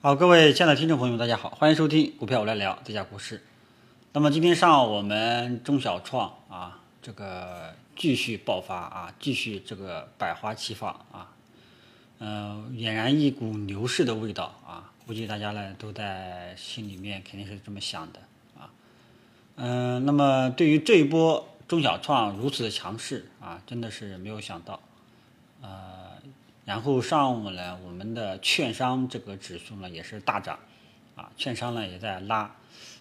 好，各位亲爱的听众朋友们，大家好，欢迎收听股票我来聊这家股市。那么今天上午我们中小创啊，这个继续爆发啊，继续这个百花齐放啊，嗯、俨然一股牛市的味道啊，估计大家呢都在心里面肯定是这么想的啊。嗯、那么对于这一波中小创如此的强势啊，真的是没有想到。呃，然后上午呢，我们的券商这个指数呢也是大涨，啊，券商呢也在拉，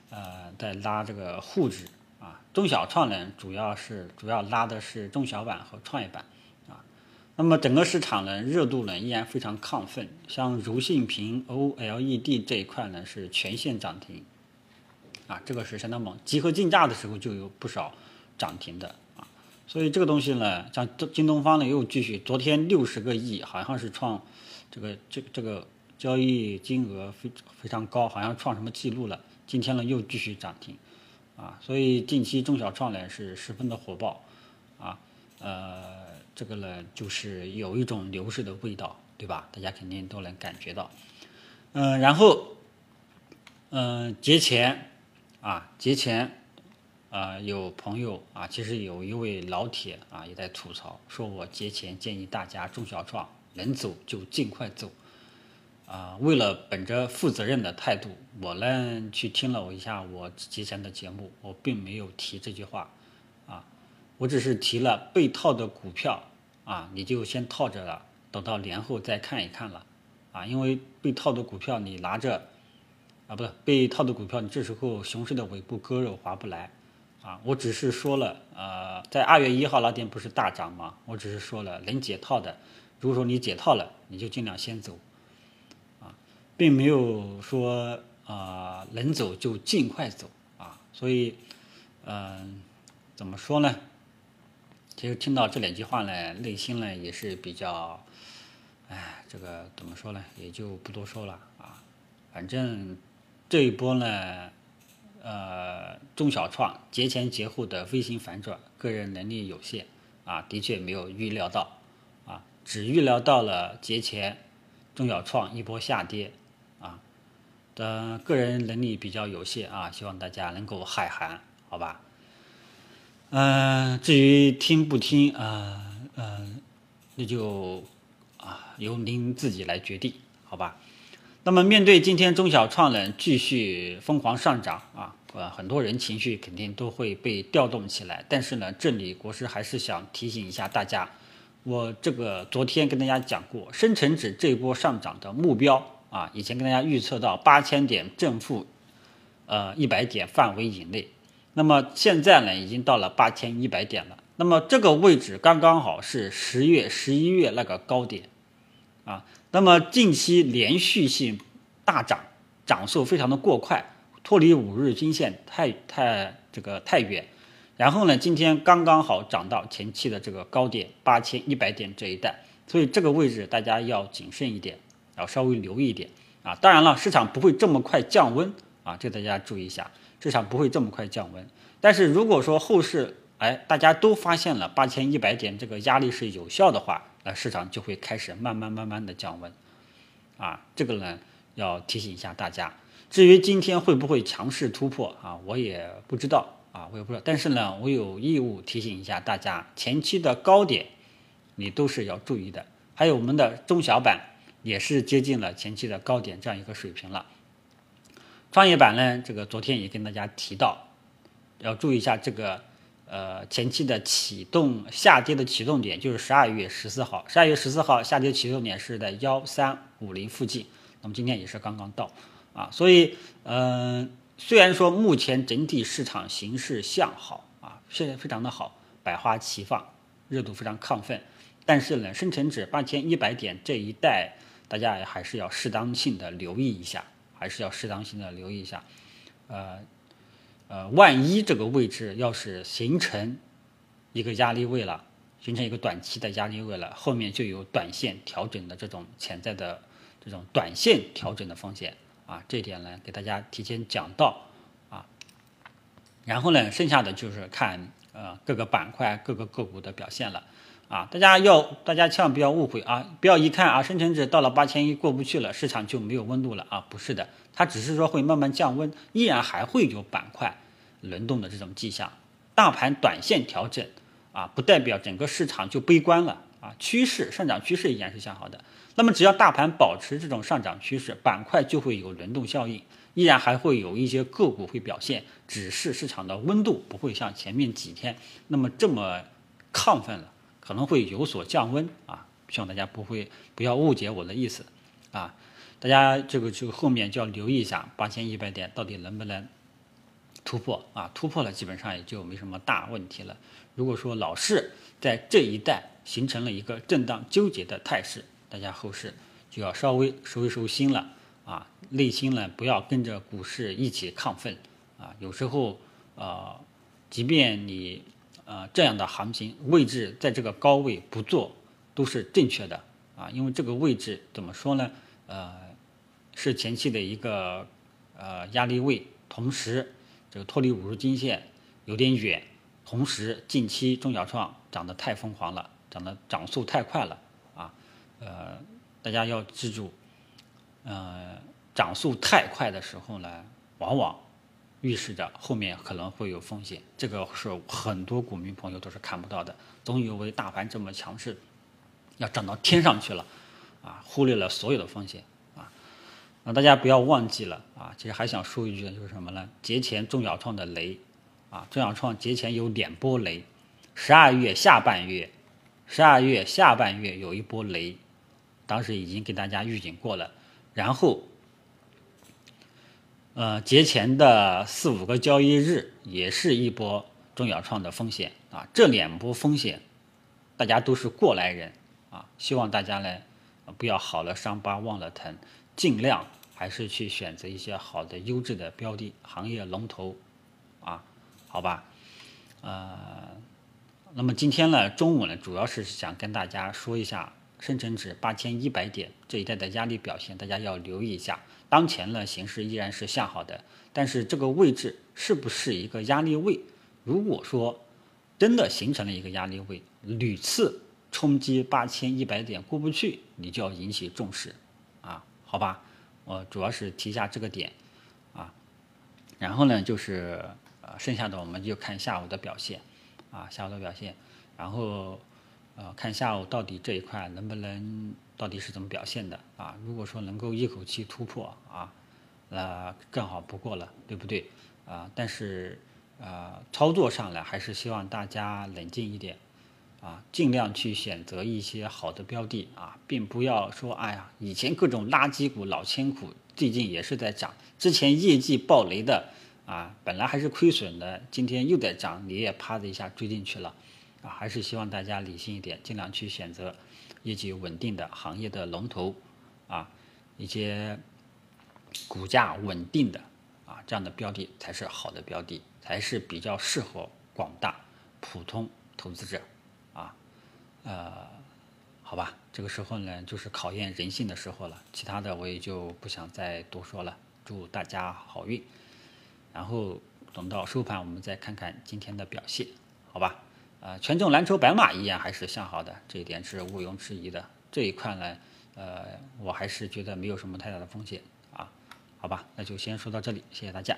呃，在拉这个沪指啊，中小创呢主要是主要拉的是中小板和创业板啊，那么整个市场呢热度呢依然非常亢奋，像柔性屏 OLED 这一块呢是全线涨停，啊，这个是相当猛，集合竞价的时候就有不少涨停的。所以这个东西呢，像京京东方呢又继续，昨天六十个亿，好像是创这个这这个交易金额非非常高，好像创什么记录了。今天呢又继续涨停，啊，所以近期中小创呢是十分的火爆，啊，呃，这个呢就是有一种牛市的味道，对吧？大家肯定都能感觉到，嗯、然后，嗯、节前，啊，节前。啊、有朋友啊，其实有一位老铁啊也在吐槽，说我节前建议大家中小创能走就尽快走，啊、为了本着负责任的态度，我呢去听了我一下我节前的节目，我并没有提这句话，啊，我只是提了被套的股票啊，你就先套着了，等到年后再看一看了，啊，因为被套的股票你拿着，啊，不是被套的股票，你这时候熊市的尾部割肉划不来。啊，我只是说了，呃，在二月一号那天不是大涨吗？我只是说了能解套的，如果说你解套了，你就尽量先走，啊，并没有说啊、能走就尽快走啊。所以，嗯、怎么说呢？其实听到这两句话呢，内心呢也是比较，哎，这个怎么说呢？也就不多说了啊。反正这一波呢，呃，中小创节前节后的微型反转，个人能力有限啊，的确没有预料到啊，只预料到了节前中小创一波下跌啊，的个人能力比较有限啊，希望大家能够海涵，好吧？嗯、至于听不听啊，呃，那就啊由您自己来决定，好吧？那么面对今天中小创呢继续疯狂上涨啊，呃，很多人情绪肯定都会被调动起来。但是呢，这里国师还是想提醒一下大家，我这个昨天跟大家讲过，深成指这一波上涨的目标啊，以前跟大家预测到八千点正负，呃一百点范围以内。那么现在呢，已经到了八千一百点了。那么这个位置刚刚好是十月、十一月那个高点。啊，那么近期连续性大涨，涨速非常的过快，脱离五日均线太太这个太远，然后呢，今天刚刚好涨到前期的这个高点八千一百点这一带，所以这个位置大家要谨慎一点，要稍微留意一点啊。当然了，市场不会这么快降温啊，这大家注意一下，市场不会这么快降温。但是如果说后市哎大家都发现了八千一百点这个压力是有效的话，那市场就会开始慢慢慢慢的降温，啊，这个呢要提醒一下大家。至于今天会不会强势突破啊，我也不知道啊，我也不知道。但是呢，我有义务提醒一下大家，前期的高点你都是要注意的。还有我们的中小板也是接近了前期的高点这样一个水平了。创业板呢，这个昨天也跟大家提到，要注意一下这个呃前期的启动下跌的启动点，就是十二月十四号，十二月十四号下跌启动点是在幺三五零附近，那么今天也是刚刚到啊，所以嗯、虽然说目前整体市场形势向好啊，现在非常的好，百花齐放，热度非常亢奋，但是呢，深成指八千一百点这一带，大家还是要适当性的留意一下，还是要适当性的留意一下，呃。呃，万一这个位置要是形成一个压力位了，形成一个短期的压力位了，后面就有短线调整的这种潜在的这种短线调整的风险啊，这点呢给大家提前讲到啊。然后呢，剩下的就是看呃各个板块、各个个股的表现了啊，大家要大家千万不要误会啊，不要一看啊，深成指到了八千一过不去了，市场就没有温度了啊，不是的，它只是说会慢慢降温，依然还会有板块轮动的这种迹象。大盘短线调整啊，不代表整个市场就悲观了趋势上涨趋势依然是向好的。那么只要大盘保持这种上涨趋势，板块就会有轮动效应，依然还会有一些个股会表现，只是市场的温度不会像前面几天那么这么亢奋了。可能会有所降温啊，希望大家不会不要误解我的意思啊，大家这个这个后面就要留意一下八千一百点到底能不能突破啊，突破了基本上也就没什么大问题了。如果说老是在这一带形成了一个震荡纠结的态势，大家后市就要稍微收一收心了啊，内心呢不要跟着股市一起亢奋啊，有时候啊，即便你。呃，这样的行情位置在这个高位不做都是正确的啊，因为这个位置怎么说呢？呃，是前期的一个呃压力位，同时这个脱离五十均线有点远，同时近期中小创涨得太疯狂了，涨得涨速太快了啊，呃，大家要记住，呃，涨速太快的时候呢，往往。预示着后面可能会有风险，这个是很多股民朋友都是看不到的。总以为大盘这么强势，要涨到天上去了，啊，忽略了所有的风险那大家不要忘记了啊，其实还想说一句，就是什么呢？节前中小创的雷啊，中小创节前有两波雷，十二月下半月，十二月下半月有一波雷，当时已经给大家预警过了，然后。呃，节前的四五个交易日也是一波中小创的风险啊，这两波风险，大家都是过来人啊，希望大家呢不要好了伤疤忘了疼，尽量还是去选择一些好的优质的标的，行业龙头啊，好吧，呃，那么今天呢中午呢主要是想跟大家说一下深成指八千一百点这一带的压力表现，大家要留意一下。当前呢，形势依然是向好的，但是这个位置是不是一个压力位？如果说真的形成了一个压力位，屡次冲击八千一百点过不去，你就要引起重视啊，好吧？我主要是提一下这个点啊，然后呢，就是呃，剩下的我们就看下午的表现啊，下午的表现，然后呃，看下午到底这一块能不能。到底是怎么表现的啊？如果说能够一口气突破啊，那更好不过了，对不对啊？但是啊，操作上来还是希望大家冷静一点啊，尽量去选择一些好的标的啊，并不要说哎呀，以前各种垃圾股、老千股最近也是在涨，之前业绩暴雷的啊，本来还是亏损的，今天又在涨，你也啪的一下追进去了啊，还是希望大家理性一点，尽量去选择。业绩稳定的行业的龙头，啊，一些股价稳定的啊，这样的标的才是好的标的，才是比较适合广大普通投资者，呃，好吧，这个时候呢，就是考验人性的时候了，其他的我也就不想再多说了。祝大家好运，然后等到收盘我们再看看今天的表现，好吧？呃，权重蓝筹白马依然还是向好的，这一点是毋庸置疑的。这一块呢，呃，我还是觉得没有什么太大的风险啊。好吧，那就先说到这里，谢谢大家。